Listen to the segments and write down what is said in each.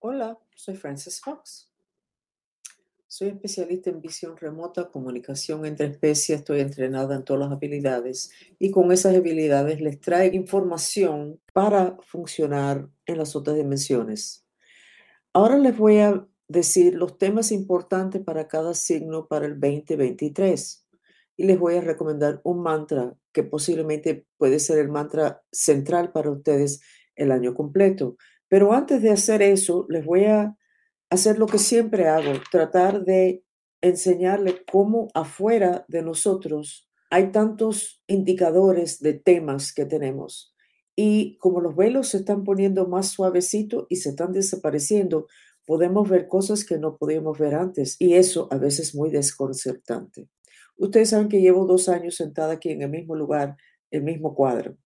Hola, soy Frances Fox. Soy especialista en visión remota, comunicación entre especies, estoy entrenada en todas las habilidades y con esas habilidades les traigo información para funcionar en las otras dimensiones. Ahora les voy a decir los temas importantes para cada signo para el 2023 y les voy a recomendar un mantra que posiblemente puede ser el mantra central para ustedes el año completo. Pero antes de hacer eso, les voy a hacer lo que siempre hago, tratar de enseñarles cómo afuera de nosotros hay tantos indicadores de temas que tenemos. Y como los velos se están poniendo más suavecitos y se están desapareciendo, podemos ver cosas que no podíamos ver antes. Y eso a veces es muy desconcertante. Ustedes saben que llevo dos años sentada aquí en el mismo lugar, el mismo cuadro.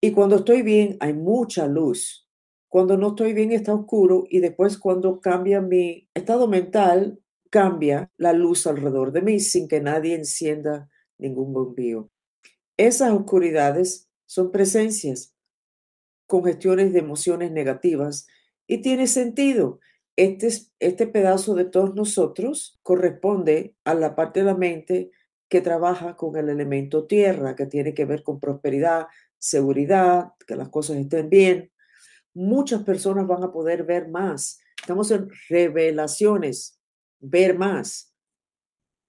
Y cuando estoy bien, hay mucha luz cuando no estoy bien está oscuro y después cuando cambia mi estado mental, cambia la luz alrededor de mí sin que nadie encienda ningún bombillo. Esas oscuridades son presencias, congestiones de emociones negativas y tiene sentido. Este, este pedazo de todos nosotros corresponde a la parte de la mente que trabaja con el elemento tierra, que tiene que ver con prosperidad, seguridad, que las cosas estén bien, muchas personas van a poder ver más. Estamos en revelaciones, ver más.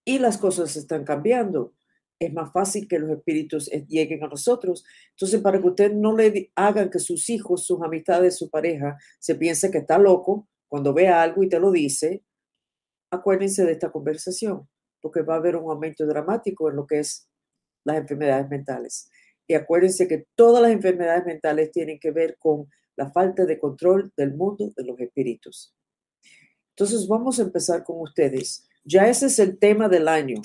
Y las cosas están cambiando. Es más fácil que los espíritus eh, lleguen a nosotros. Entonces, para que usted no le hagan que sus hijos, sus amistades, su pareja se piense que está loco cuando vea algo y te lo dice, acuérdense de esta conversación, porque va a haber un aumento dramático en lo que es las enfermedades mentales. Y acuérdense que todas las enfermedades mentales tienen que ver con la falta de control del mundo de los espíritus. Entonces vamos a empezar con ustedes. Ya ese es el tema del año,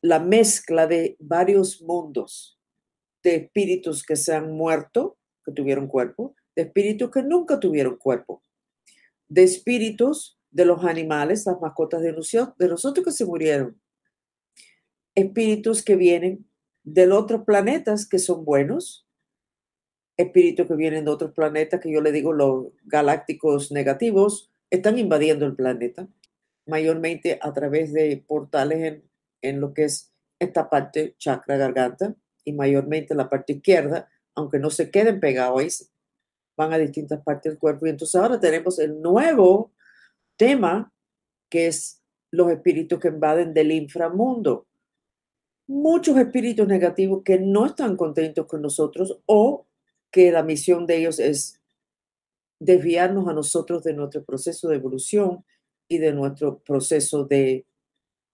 la mezcla de varios mundos, de espíritus que se han muerto, que tuvieron cuerpo, de espíritus que nunca tuvieron cuerpo, de espíritus de los animales, las mascotas de nosotros que se murieron, espíritus que vienen de otros planetas que son buenos, espíritus que vienen de otros planetas, que yo le digo los galácticos negativos, están invadiendo el planeta, mayormente a través de portales en, en lo que es esta parte chakra garganta y mayormente la parte izquierda, aunque no se queden pegados van a distintas partes del cuerpo. Y entonces ahora tenemos el nuevo tema, que es los espíritus que invaden del inframundo. Muchos espíritus negativos que no están contentos con nosotros o que la misión de ellos es desviarnos a nosotros de nuestro proceso de evolución y de nuestro proceso de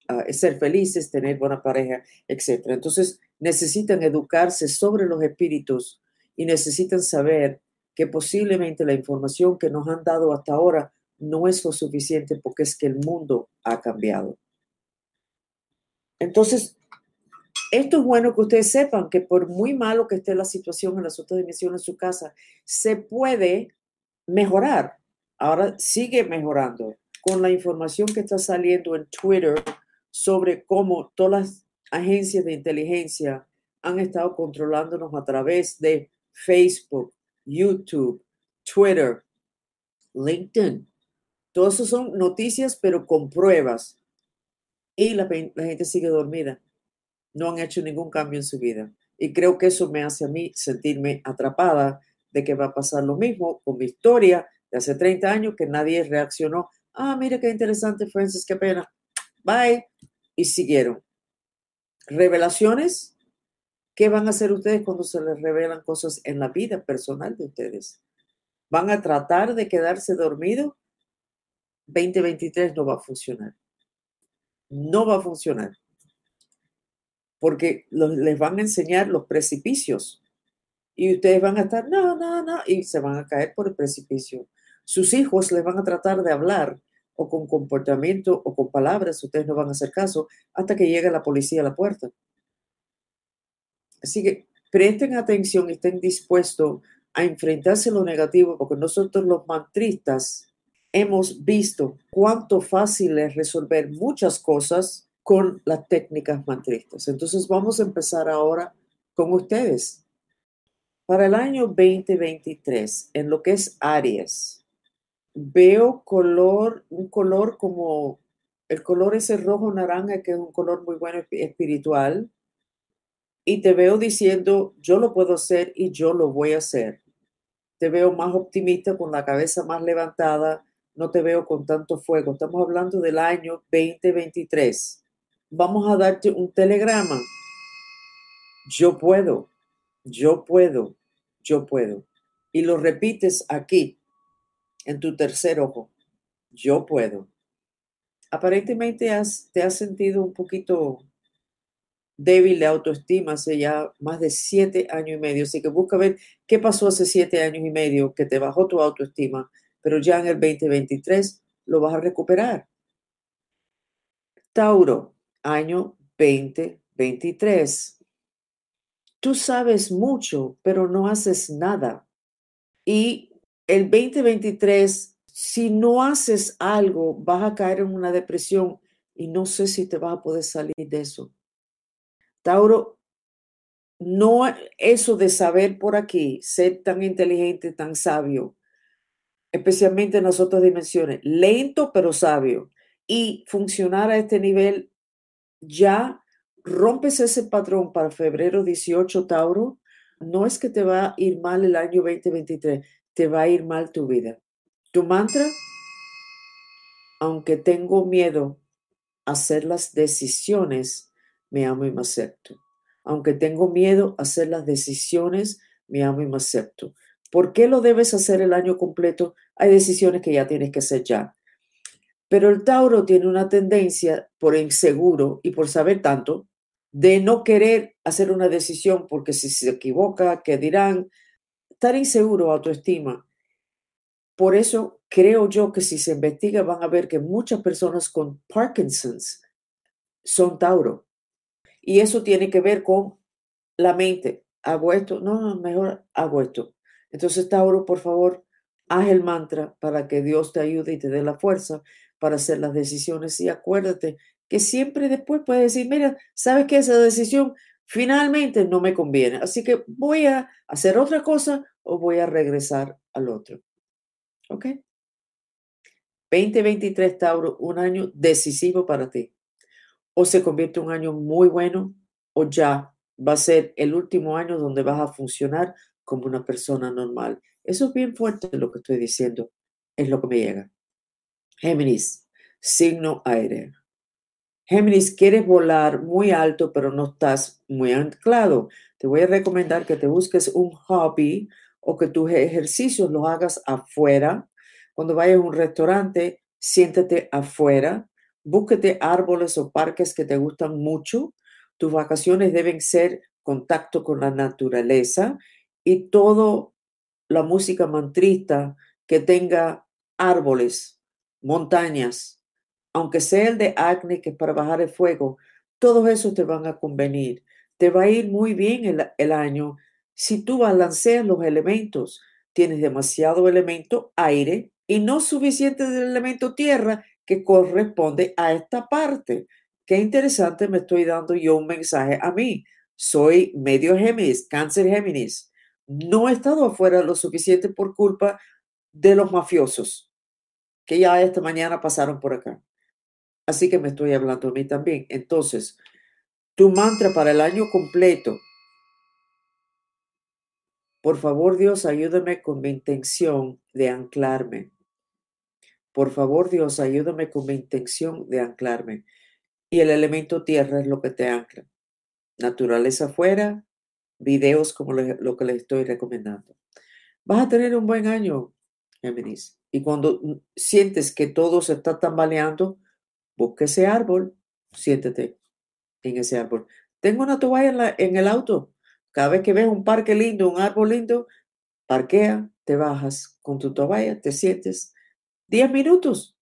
ah, ser felices, tener buena pareja, etc. Entonces necesitan educarse sobre los espíritus y necesitan saber que posiblemente la información que nos han dado hasta ahora no es lo suficiente porque es que el mundo ha cambiado. Entonces, esto es bueno que ustedes sepan que por muy malo que esté la situación en las otras dimensiones de su casa, se puede mejorar. Ahora sigue mejorando con la información que está saliendo en Twitter sobre cómo todas las agencias de inteligencia han estado controlándonos a través de Facebook, YouTube, Twitter, LinkedIn. Todo eso son noticias, pero con pruebas. Y la, la gente sigue dormida no han hecho ningún cambio en su vida. Y creo que eso me hace a mí sentirme atrapada de que va a pasar lo mismo con mi historia de hace 30 años que nadie reaccionó. Ah, mira qué interesante, Francis, qué pena. Bye. Y siguieron. Revelaciones. ¿Qué van a hacer ustedes cuando se les revelan cosas en la vida personal de ustedes? ¿Van a tratar de quedarse dormidos? 2023 no va a funcionar. No va a funcionar porque les van a enseñar los precipicios y ustedes van a estar, no, no, no, y se van a caer por el precipicio. Sus hijos les van a tratar de hablar o con comportamiento o con palabras, ustedes no van a hacer caso hasta que llegue la policía a la puerta. Así que presten atención y estén dispuestos a enfrentarse a lo negativo, porque nosotros los mantristas hemos visto cuánto fácil es resolver muchas cosas con las técnicas mantristas. Entonces vamos a empezar ahora con ustedes. Para el año 2023, en lo que es Aries, veo color, un color como el color ese rojo naranja, que es un color muy bueno espiritual. Y te veo diciendo, yo lo puedo hacer y yo lo voy a hacer. Te veo más optimista, con la cabeza más levantada, no te veo con tanto fuego. Estamos hablando del año 2023. Vamos a darte un telegrama. Yo puedo, yo puedo, yo puedo. Y lo repites aquí, en tu tercer ojo. Yo puedo. Aparentemente has, te has sentido un poquito débil de autoestima hace ya más de siete años y medio. Así que busca ver qué pasó hace siete años y medio que te bajó tu autoestima, pero ya en el 2023 lo vas a recuperar. Tauro, año 2023. Tú sabes mucho, pero no haces nada. Y el 2023, si no haces algo, vas a caer en una depresión y no sé si te vas a poder salir de eso. Tauro, no eso de saber por aquí, ser tan inteligente, tan sabio, especialmente en las otras dimensiones, lento pero sabio, y funcionar a este nivel, ya rompes ese patrón para febrero 18, Tauro, no es que te va a ir mal el año 2023, te va a ir mal tu vida. Tu mantra, aunque tengo miedo a hacer las decisiones, me amo y me acepto. Aunque tengo miedo a hacer las decisiones, me amo y me acepto. ¿Por qué lo debes hacer el año completo? Hay decisiones que ya tienes que hacer ya. Pero el Tauro tiene una tendencia por inseguro y por saber tanto de no querer hacer una decisión porque si se equivoca, ¿qué dirán? estar inseguro, autoestima. Por eso creo yo que si se investiga van a ver que muchas personas con Parkinson's son Tauro. Y eso tiene que ver con la mente. Hago esto, no, mejor hago esto. Entonces, Tauro, por favor, haz el mantra para que Dios te ayude y te dé la fuerza para hacer las decisiones. Y acuérdate que siempre después puedes decir, mira, ¿sabes que esa decisión finalmente no me conviene. Así que voy a hacer otra cosa o voy a regresar al otro. ¿Ok? 2023 Tauro, un año decisivo para ti. O se convierte un año muy bueno o ya va a ser el último año donde vas a funcionar como una persona normal. Eso es bien fuerte lo que estoy diciendo. Es lo que me llega. Géminis, signo aéreo. Géminis, quieres volar muy alto, pero no estás muy anclado. Te voy a recomendar que te busques un hobby o que tus ejercicios los hagas afuera. Cuando vayas a un restaurante, siéntate afuera. Búsquete árboles o parques que te gustan mucho. Tus vacaciones deben ser contacto con la naturaleza y todo la música mantrista que tenga árboles, montañas, aunque sea el de acné, que es para bajar el fuego, todos esos te van a convenir. Te va a ir muy bien el, el año si tú balanceas los elementos. Tienes demasiado elemento aire y no suficiente del elemento tierra que corresponde a esta parte. Qué interesante me estoy dando yo un mensaje a mí. Soy medio Géminis, cáncer Géminis. No he estado afuera lo suficiente por culpa de los mafiosos que ya esta mañana pasaron por acá. Así que me estoy hablando a mí también. Entonces, tu mantra para el año completo. Por favor, Dios, ayúdame con mi intención de anclarme. Por favor, Dios, ayúdame con mi intención de anclarme. Y el elemento tierra es lo que te ancla. Naturaleza afuera, videos como lo que les estoy recomendando. Vas a tener un buen año, Géminis. Y cuando sientes que todo se está tambaleando, busca ese árbol, siéntete en ese árbol. Tengo una toalla en, la, en el auto. Cada vez que ves un parque lindo, un árbol lindo, parquea, te bajas con tu toalla, te sientes 10 minutos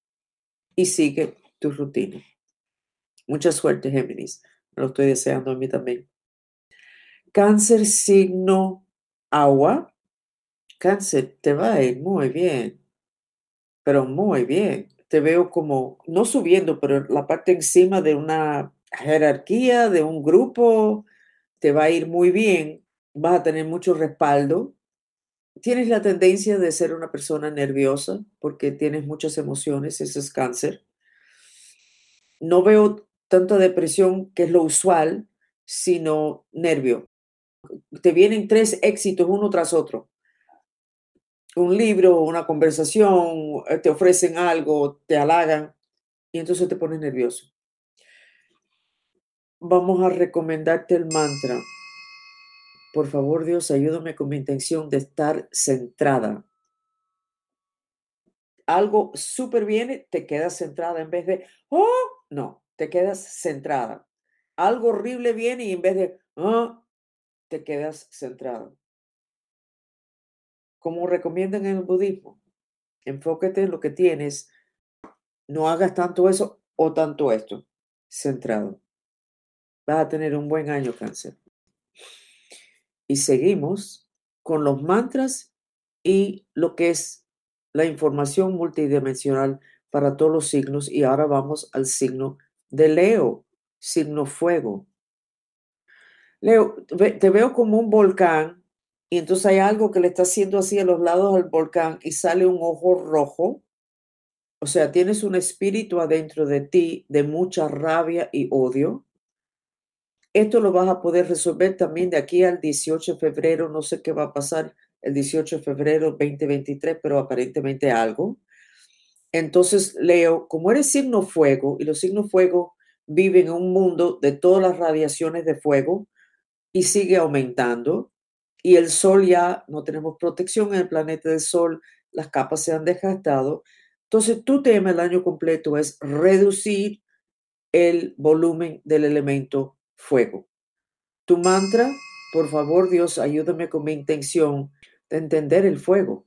y sigue tu rutina. Mucha suerte, Géminis. Me lo estoy deseando a mí también. Cáncer signo agua. Cáncer, te va a ir muy bien, pero muy bien te veo como, no subiendo, pero la parte encima de una jerarquía, de un grupo, te va a ir muy bien, vas a tener mucho respaldo tienes la tendencia de ser una persona nerviosa porque tienes muchas emociones, eso es cáncer. No veo tanta depresión, que es lo usual, sino nervio. Te vienen tres éxitos uno tras otro. Un libro, una conversación, eh, te ofrecen algo, te halagan y entonces te pones nervioso. Vamos a recomendarte el mantra. Por favor, Dios, ayúdame con mi intención de estar centrada. Algo súper viene, te quedas centrada en vez de, oh, no, te quedas centrada. Algo horrible viene y en vez de, oh, te quedas centrado. Como recomiendan en el budismo, enfóquate en lo que tienes, no hagas tanto eso o tanto esto, centrado. Vas a tener un buen año, cáncer. Y seguimos con los mantras y lo que es la información multidimensional para todos los signos. Y ahora vamos al signo de Leo, signo fuego. Leo, te veo como un volcán y entonces hay algo que le está haciendo así a los lados del volcán y sale un ojo rojo. O sea, tienes un espíritu adentro de ti de mucha rabia y odio. Esto lo vas a poder resolver también de aquí al 18 de febrero. No sé qué va a pasar el 18 de febrero 2023, pero aparentemente algo. Entonces, Leo, como eres signo fuego y los signos fuego viven en un mundo de todas las radiaciones de fuego y sigue aumentando, y el sol ya no tenemos protección en el planeta del sol, las capas se han desgastado. Entonces, tu tema el año completo es reducir el volumen del elemento fuego. Tu mantra, por favor Dios, ayúdame con mi intención de entender el fuego.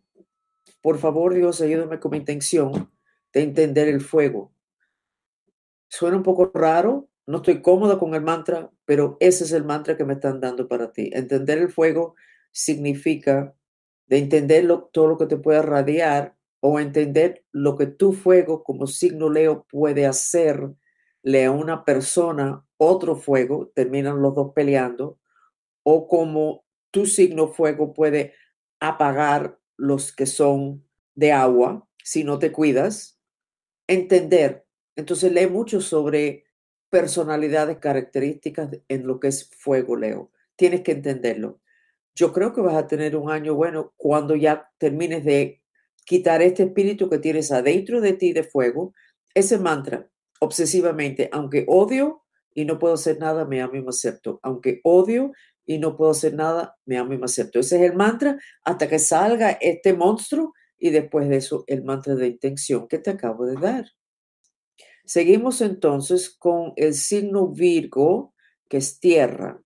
Por favor Dios, ayúdame con mi intención de entender el fuego. Suena un poco raro, no estoy cómoda con el mantra, pero ese es el mantra que me están dando para ti. Entender el fuego significa de entender todo lo que te puede radiar o entender lo que tu fuego como signo Leo puede hacerle a una persona otro fuego, terminan los dos peleando, o como tu signo fuego puede apagar los que son de agua si no te cuidas, entender. Entonces lee mucho sobre personalidades, características en lo que es fuego, Leo. Tienes que entenderlo. Yo creo que vas a tener un año bueno cuando ya termines de quitar este espíritu que tienes adentro de ti de fuego, ese mantra, obsesivamente, aunque odio y no puedo hacer nada, me amo y me acepto. Aunque odio y no puedo hacer nada, me amo y me acepto. Ese es el mantra hasta que salga este monstruo y después de eso el mantra de intención que te acabo de dar. Seguimos entonces con el signo Virgo, que es tierra.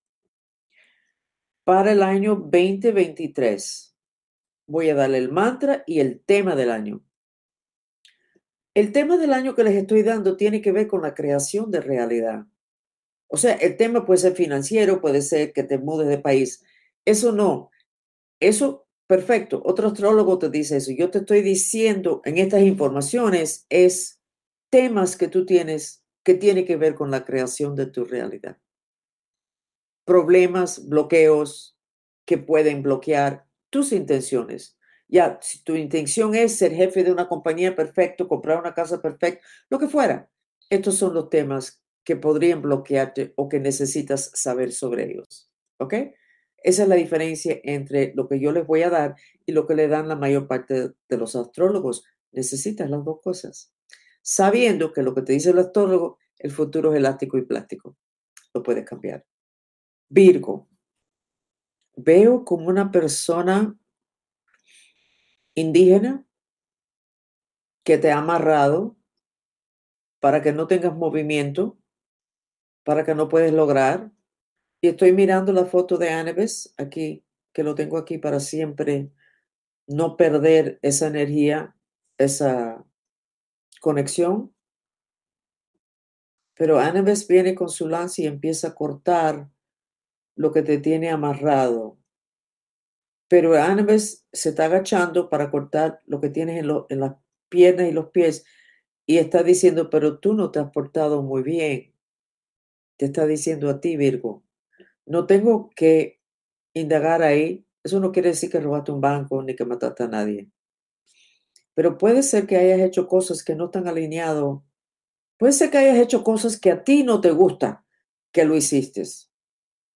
Para el año 2023, voy a darle el mantra y el tema del año. El tema del año que les estoy dando tiene que ver con la creación de realidad. O sea, el tema puede ser financiero, puede ser que te mudes de país. Eso no. Eso, perfecto. Otro astrólogo te dice eso. Yo te estoy diciendo en estas informaciones es temas que tú tienes que tiene que ver con la creación de tu realidad. Problemas, bloqueos que pueden bloquear tus intenciones. Ya, si tu intención es ser jefe de una compañía perfecto, comprar una casa perfecta, lo que fuera, estos son los temas que podrían bloquearte o que necesitas saber sobre ellos. ¿Ok? Esa es la diferencia entre lo que yo les voy a dar y lo que le dan la mayor parte de los astrólogos. Necesitas las dos cosas. Sabiendo que lo que te dice el astrólogo, el futuro es elástico y plástico. Lo puedes cambiar. Virgo. Veo como una persona indígena que te ha amarrado para que no tengas movimiento para que no puedes lograr. Y estoy mirando la foto de Anebes aquí, que lo tengo aquí para siempre, no perder esa energía, esa conexión. Pero Anebes viene con su lanza y empieza a cortar lo que te tiene amarrado. Pero Anebes se está agachando para cortar lo que tienes en, en las piernas y los pies y está diciendo, pero tú no te has portado muy bien te está diciendo a ti, Virgo. No tengo que indagar ahí Eso no quiere decir que robaste un banco ni que mataste a nadie. Pero puede ser que hayas hecho cosas que no están alineado. Puede ser que hayas hecho cosas que a ti no te gusta que lo hiciste,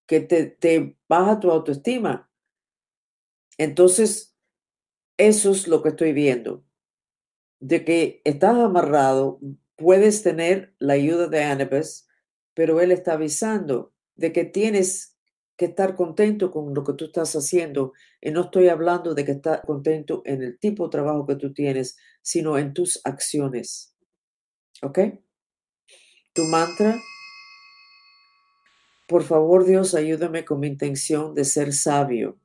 que te, te baja tu autoestima. Entonces, eso es lo que estoy viendo. De que estás amarrado, puedes tener la ayuda de Anubis, pero él está avisando de que tienes que estar contento con lo que tú estás haciendo. Y no estoy hablando de que estás contento en el tipo de trabajo que tú tienes, sino en tus acciones. ¿Ok? Tu mantra. Por favor, Dios, ayúdame con mi intención de ser sabio.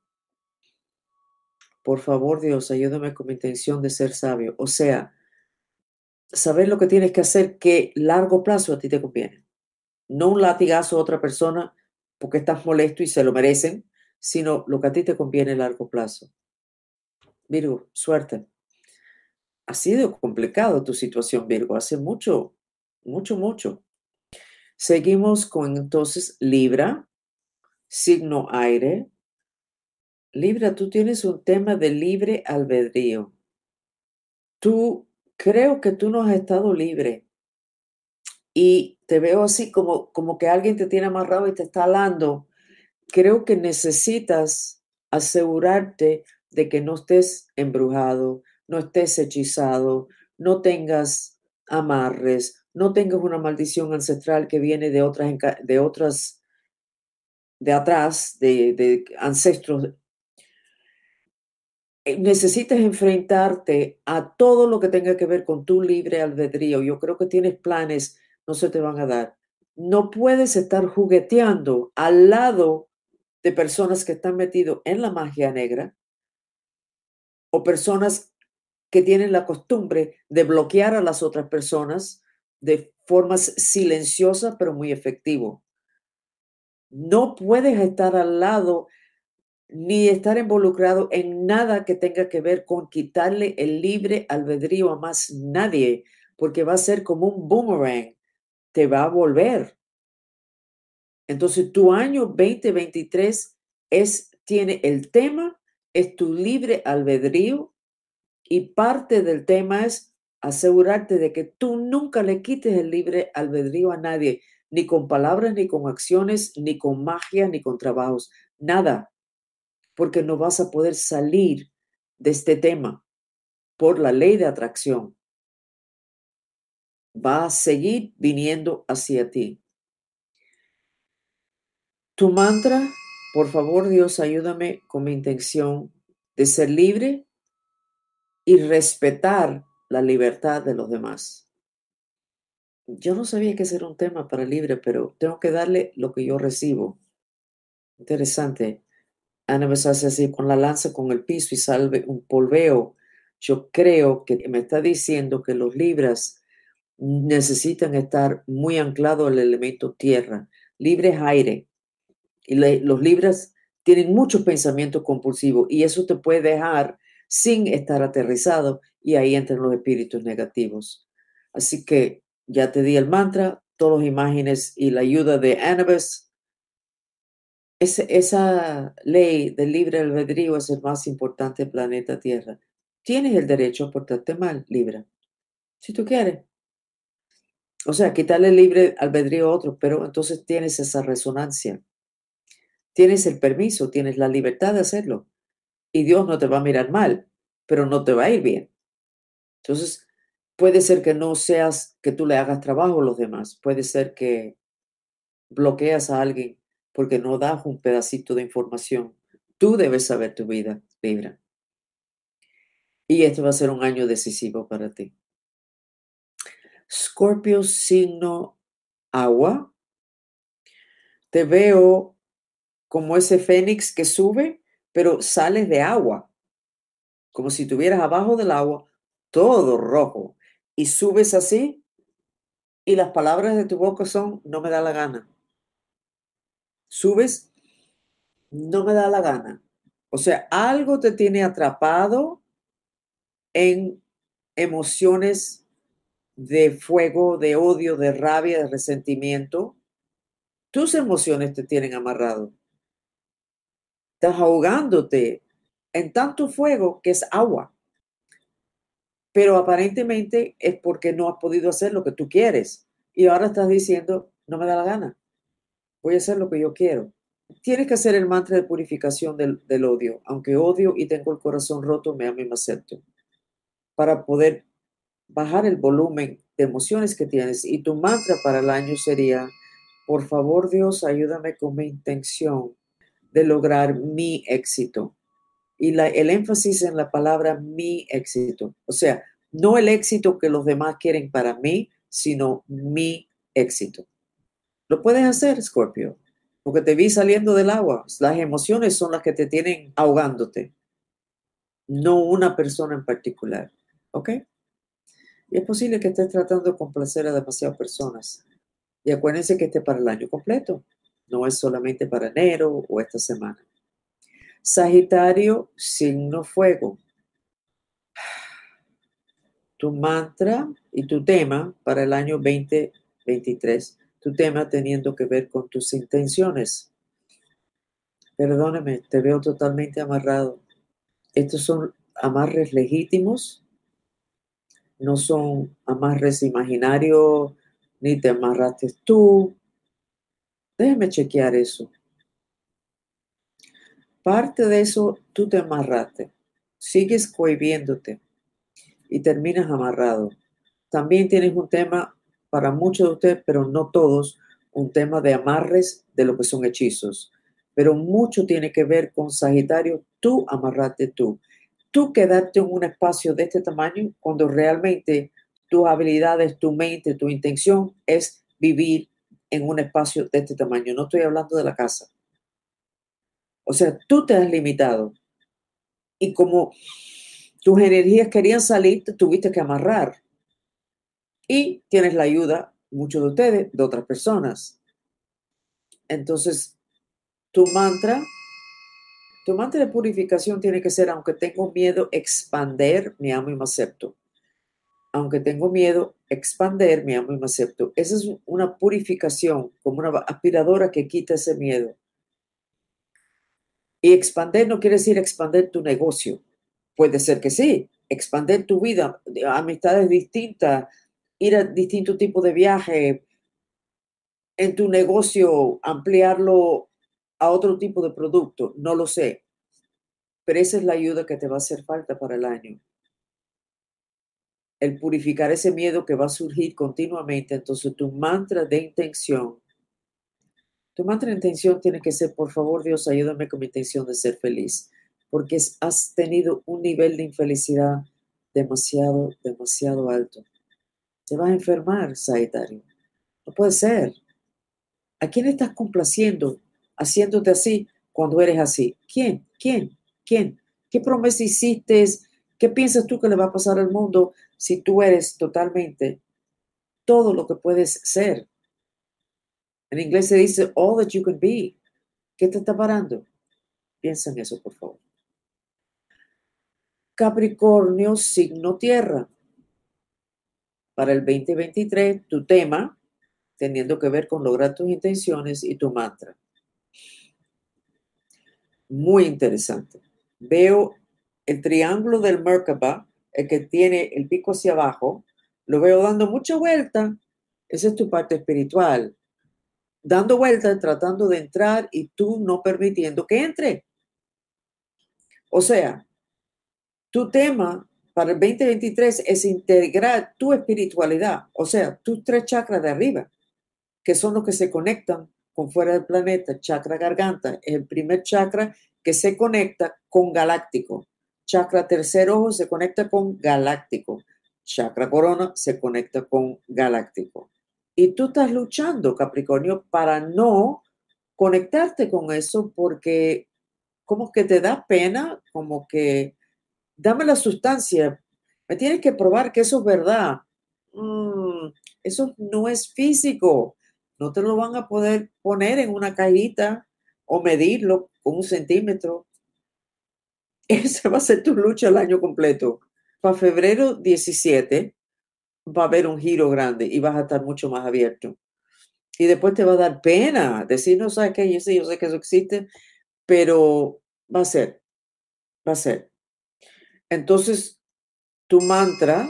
Por favor, Dios, ayúdame con mi intención de ser sabio. O sea, saber lo que tienes que hacer que largo plazo a ti te conviene. No un latigazo a otra persona porque estás molesto y se lo merecen, sino lo que a ti te conviene a largo plazo. Virgo, suerte. Ha sido complicado tu situación, Virgo, hace mucho, mucho, mucho. Seguimos con entonces Libra, signo aire. Libra, tú tienes un tema de libre albedrío. Tú creo que tú no has estado libre y te veo así como, como que alguien te tiene amarrado y te está alando, creo que necesitas asegurarte de que no estés embrujado, no estés hechizado, no tengas amarres, no tengas una maldición ancestral que viene de otras, de atrás, de, de ancestros. Eh, necesitas enfrentarte a todo lo que tenga que ver con tu libre albedrío. Yo creo que tienes planes no se te van a dar. No puedes estar jugueteando al lado de personas que están metidos en la magia negra o personas que tienen la costumbre de bloquear a las otras personas de formas silenciosas pero muy efectivo. No puedes estar al lado ni estar involucrado en nada que tenga que ver con quitarle el libre albedrío a más nadie, porque va a ser como un boomerang te va a volver. Entonces, tu año 2023 es, tiene el tema, es tu libre albedrío y parte del tema es asegurarte de que tú nunca le quites el libre albedrío a nadie, ni con palabras, ni con acciones, ni con magia, ni con trabajos, nada, porque no vas a poder salir de este tema por la ley de atracción va a seguir viniendo hacia ti. Tu mantra, por favor Dios, ayúdame con mi intención de ser libre y respetar la libertad de los demás. Yo no sabía que ese era un tema para libre, pero tengo que darle lo que yo recibo. Interesante. Ana me hace así con la lanza con el piso y salve un polveo. Yo creo que me está diciendo que los libras necesitan estar muy anclados al elemento tierra. Libre aire. Y los libres tienen muchos pensamientos compulsivos y eso te puede dejar sin estar aterrizado y ahí entran los espíritus negativos. Así que ya te di el mantra, todas las imágenes y la ayuda de Anubis. esa ley del libre albedrío es el más importante planeta Tierra. Tienes el derecho a portarte mal, Libra, si tú quieres. O sea, quitarle libre albedrío a otro, pero entonces tienes esa resonancia. Tienes el permiso, tienes la libertad de hacerlo. Y Dios no te va a mirar mal, pero no te va a ir bien. Entonces, puede ser que no seas que tú le hagas trabajo a los demás. Puede ser que bloqueas a alguien porque no das un pedacito de información. Tú debes saber tu vida, Libra. Y este va a ser un año decisivo para ti. Scorpio signo agua. Te veo como ese fénix que sube, pero sales de agua, como si estuvieras abajo del agua, todo rojo, y subes así, y las palabras de tu boca son, no me da la gana. Subes, no me da la gana. O sea, algo te tiene atrapado en emociones de fuego, de odio, de rabia, de resentimiento, tus emociones te tienen amarrado. Estás ahogándote en tanto fuego que es agua. Pero aparentemente es porque no has podido hacer lo que tú quieres. Y ahora estás diciendo, no me da la gana. Voy a hacer lo que yo quiero. Tienes que hacer el mantra de purificación del, del odio. Aunque odio y tengo el corazón roto, me amo y me acepto. Para poder bajar el volumen de emociones que tienes. Y tu mantra para el año sería, por favor Dios, ayúdame con mi intención de lograr mi éxito. Y la, el énfasis en la palabra mi éxito. O sea, no el éxito que los demás quieren para mí, sino mi éxito. Lo puedes hacer, Scorpio, porque te vi saliendo del agua. Las emociones son las que te tienen ahogándote, no una persona en particular. ¿Ok? Y es posible que estés tratando de complacer a demasiadas personas. Y acuérdense que este para el año completo, no es solamente para enero o esta semana. Sagitario, signo fuego. Tu mantra y tu tema para el año 2023, tu tema teniendo que ver con tus intenciones. Perdóname, te veo totalmente amarrado. Estos son amarres legítimos no son amarres imaginarios, ni te amarraste tú. Déjame chequear eso. Parte de eso tú te amarraste, sigues cohibiéndote y terminas amarrado. También tienes un tema para muchos de ustedes, pero no todos, un tema de amarres de lo que son hechizos. Pero mucho tiene que ver con Sagitario, tú amarraste tú tú quedarte en un espacio de este tamaño cuando realmente tus habilidades, tu mente, tu intención es vivir en un espacio de este tamaño. No estoy hablando de la casa. O sea, tú te has limitado. Y como tus energías querían salir, te tuviste que amarrar. Y tienes la ayuda, muchos de ustedes, de otras personas. Entonces, tu mantra tu mantra de purificación tiene que ser, aunque tengo miedo, expander, me amo y me acepto. Aunque tengo miedo, expander, me amo y me acepto. Esa es una purificación, como una aspiradora que quita ese miedo. Y expander no quiere decir expander tu negocio. Puede ser que sí, expander tu vida, amistades distintas, ir a distintos tipos de viaje, en tu negocio, ampliarlo a otro tipo de producto, no lo sé. Pero esa es la ayuda que te va a hacer falta para el año. El purificar ese miedo que va a surgir continuamente. Entonces tu mantra de intención, tu mantra de intención tiene que ser, por favor Dios, ayúdame con mi intención de ser feliz. Porque has tenido un nivel de infelicidad demasiado, demasiado alto. Te vas a enfermar, Sagitario. No puede ser. ¿A quién estás complaciendo? Haciéndote así cuando eres así? ¿Quién? ¿Quién? ¿Quién? ¿Qué promesa hiciste? ¿Qué piensas tú que le va a pasar al mundo si tú eres totalmente todo lo que puedes ser? En inglés se dice all that you can be. ¿Qué te está parando? Piensa en eso, por favor. Capricornio, signo tierra. Para el 2023, tu tema, teniendo que ver con lograr tus intenciones y tu mantra muy interesante. Veo el triángulo del Merkaba, el que tiene el pico hacia abajo, lo veo dando mucha vuelta. Esa es tu parte espiritual. Dando vuelta, tratando de entrar y tú no permitiendo que entre. O sea, tu tema para el 2023 es integrar tu espiritualidad, o sea, tus tres chakras de arriba, que son los que se conectan fuera del planeta, chakra garganta, es el primer chakra que se conecta con galáctico. Chakra tercer ojo se conecta con galáctico. Chakra corona se conecta con galáctico. Y tú estás luchando, Capricornio, para no conectarte con eso porque como que te da pena, como que dame la sustancia, me tienes que probar que eso es verdad. Mm, eso no es físico, no te lo van a poder poner en una cajita o medirlo con un centímetro. Esa va a ser tu lucha el año completo. Para febrero 17 va a haber un giro grande y vas a estar mucho más abierto. Y después te va a dar pena decir, no sabes qué, yo sé, yo sé que eso existe, pero va a ser, va a ser. Entonces, tu mantra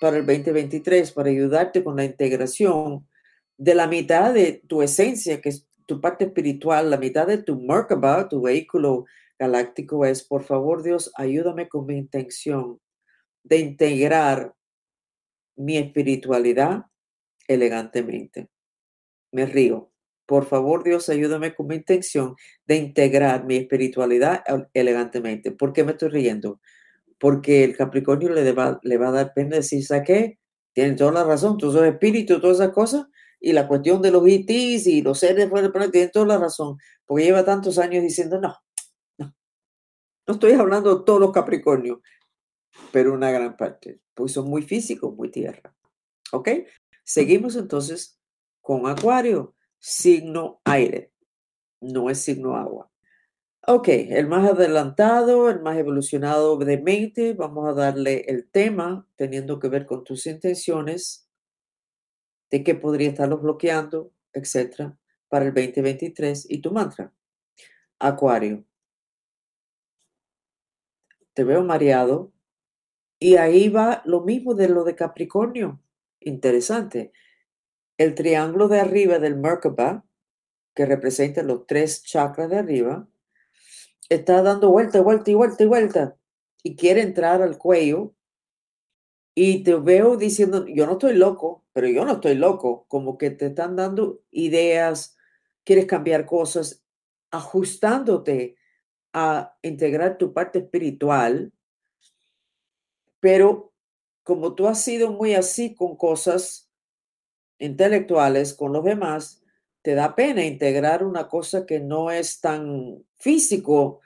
para el 2023, para ayudarte con la integración de la mitad de tu esencia, que es tu parte espiritual, la mitad de tu Merkaba, tu vehículo galáctico, es, por favor Dios, ayúdame con mi intención de integrar mi espiritualidad elegantemente. Me río. Por favor, Dios, ayúdame con mi intención de integrar mi espiritualidad elegantemente. ¿Por qué me estoy riendo? Porque el Capricornio le, va, le va a dar pena decir, ¿sabes qué? Tienen toda la razón, tú sos espíritu, todas esas cosas. Y la cuestión de los ETs y los seres fuera del planeta, tienen toda la razón. Porque lleva tantos años diciendo, no, no. No estoy hablando de todos los Capricornios, pero una gran parte. Pues son muy físicos, muy tierra. ¿Ok? Seguimos entonces con Acuario, signo aire, no es signo agua. Ok, el más adelantado, el más evolucionado de mente, vamos a darle el tema teniendo que ver con tus intenciones, de qué podría estarlos bloqueando, etcétera, para el 2023 y tu mantra. Acuario. Te veo mareado y ahí va lo mismo de lo de Capricornio. Interesante. El triángulo de arriba del Merkaba, que representa los tres chakras de arriba, está dando vuelta, vuelta y vuelta y vuelta y quiere entrar al cuello. Y te veo diciendo, yo no estoy loco, pero yo no estoy loco, como que te están dando ideas, quieres cambiar cosas, ajustándote a integrar tu parte espiritual, pero como tú has sido muy así con cosas intelectuales, con los demás, te da pena integrar una cosa que no es tan físico.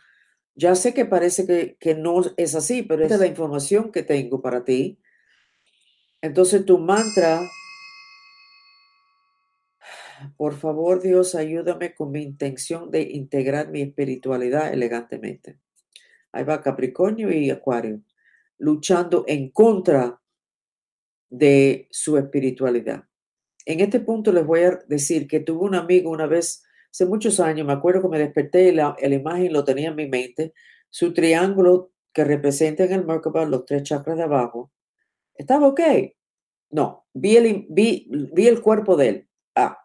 Ya sé que parece que, que no es así, pero esta es la información que tengo para ti. Entonces tu mantra, por favor Dios, ayúdame con mi intención de integrar mi espiritualidad elegantemente. Ahí va Capricornio y Acuario luchando en contra de su espiritualidad. En este punto les voy a decir que tuve un amigo una vez, hace muchos años, me acuerdo que me desperté y la, imagen lo tenía en mi mente, su triángulo que representa en el Merkaba los tres chakras de abajo, estaba ok. No, vi el, vi, vi el cuerpo de él. Ah.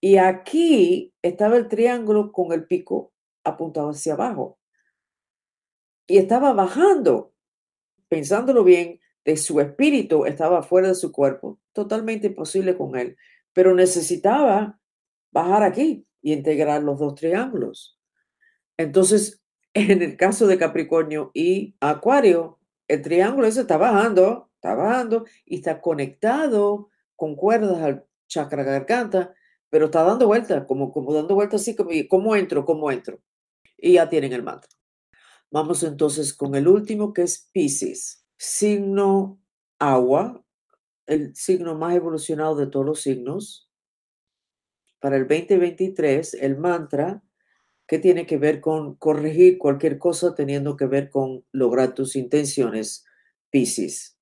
Y aquí estaba el triángulo con el pico apuntado hacia abajo. Y estaba bajando pensándolo bien, de su espíritu estaba fuera de su cuerpo, totalmente imposible con él, pero necesitaba bajar aquí y integrar los dos triángulos. Entonces, en el caso de Capricornio y Acuario, el triángulo ese está bajando, bajando y está conectado con cuerdas al chakra garganta, pero está dando vueltas, como, como dando vueltas así, como, ¿cómo entro? ¿Cómo entro? Y ya tienen el mantra. Vamos entonces con el último que es Pisces, signo agua, el signo más evolucionado de todos los signos. Para el 2023, el mantra que tiene que ver con corregir cualquier cosa teniendo que ver con lograr tus intenciones, Pisces.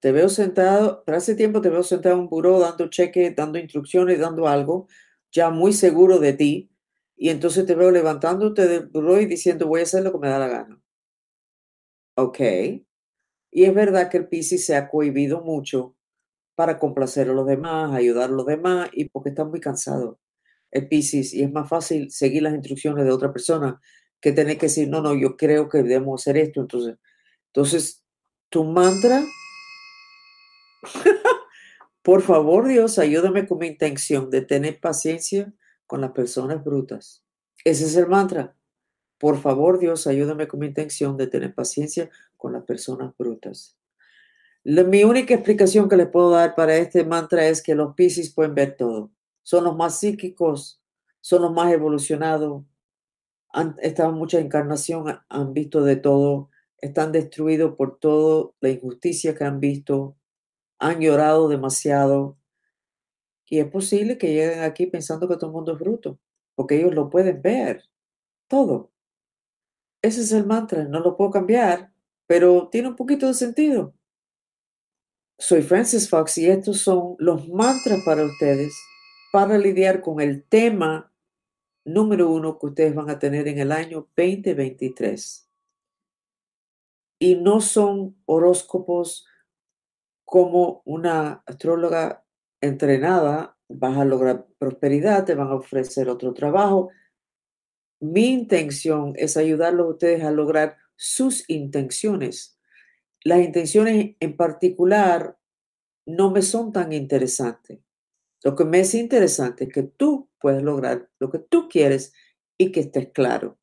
Te veo sentado, pero hace tiempo te veo sentado en un buró dando cheque, dando instrucciones, dando algo, ya muy seguro de ti, y entonces te veo levantándote del buró y diciendo, voy a hacer lo que me da la gana. Ok. Y es verdad que el Piscis se ha cohibido mucho para complacer a los demás, ayudar a los demás y porque está muy cansado el Piscis y es más fácil seguir las instrucciones de otra persona que tener que decir, no, no, yo creo que debemos hacer esto. Entonces, entonces tu mantra, por favor Dios, ayúdame con mi intención de tener paciencia con las personas brutas. Ese es el mantra. Por favor, Dios, ayúdame con mi intención de tener paciencia con las personas brutas. mi única explicación que les puedo dar para este mantra es que los Pisces pueden ver todo. Son los más psíquicos, son los más evolucionados, han estado en mucha encarnación, han visto de todo, están destruidos por toda la injusticia que han visto, han llorado demasiado, y es posible que lleguen aquí pensando que todo el mundo es bruto, porque ellos lo pueden ver, todo. Ese es el mantra, no lo puedo cambiar, pero tiene un poquito de sentido. Soy Francis Fox y estos son los mantras para ustedes para lidiar con el tema número uno que ustedes van a tener en el año 2023. Y no son horóscopos como una astróloga entrenada, vas a lograr prosperidad, te van a ofrecer otro trabajo. Mi intención es ayudarlos a ustedes a lograr sus intenciones. Las intenciones en particular no me son tan interesantes. Lo que me es interesante es que tú puedes lograr lo que tú quieres y que estés claro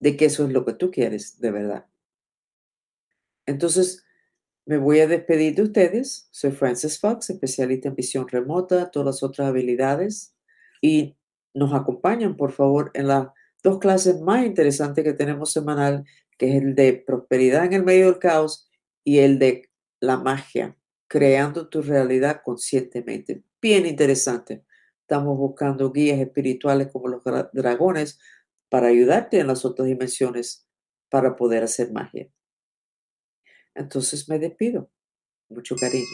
de que eso es lo que tú quieres de verdad. Entonces, me voy a despedir de ustedes. Soy Frances Fox, especialista en visión remota, todas las otras habilidades. Y nos acompañan, por favor, en las dos clases más interesantes que tenemos semanal, que es el de prosperidad en el medio del caos y el de la magia, creando tu realidad conscientemente. Bien interesante. Estamos buscando guías espirituales como los dragones para ayudarte en las otras dimensiones para poder hacer magia. Entonces me despido. Mucho cariño.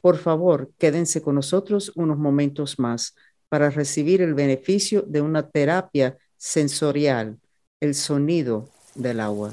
Por favor, quédense con nosotros unos momentos más para recibir el beneficio de una terapia sensorial, el sonido del agua.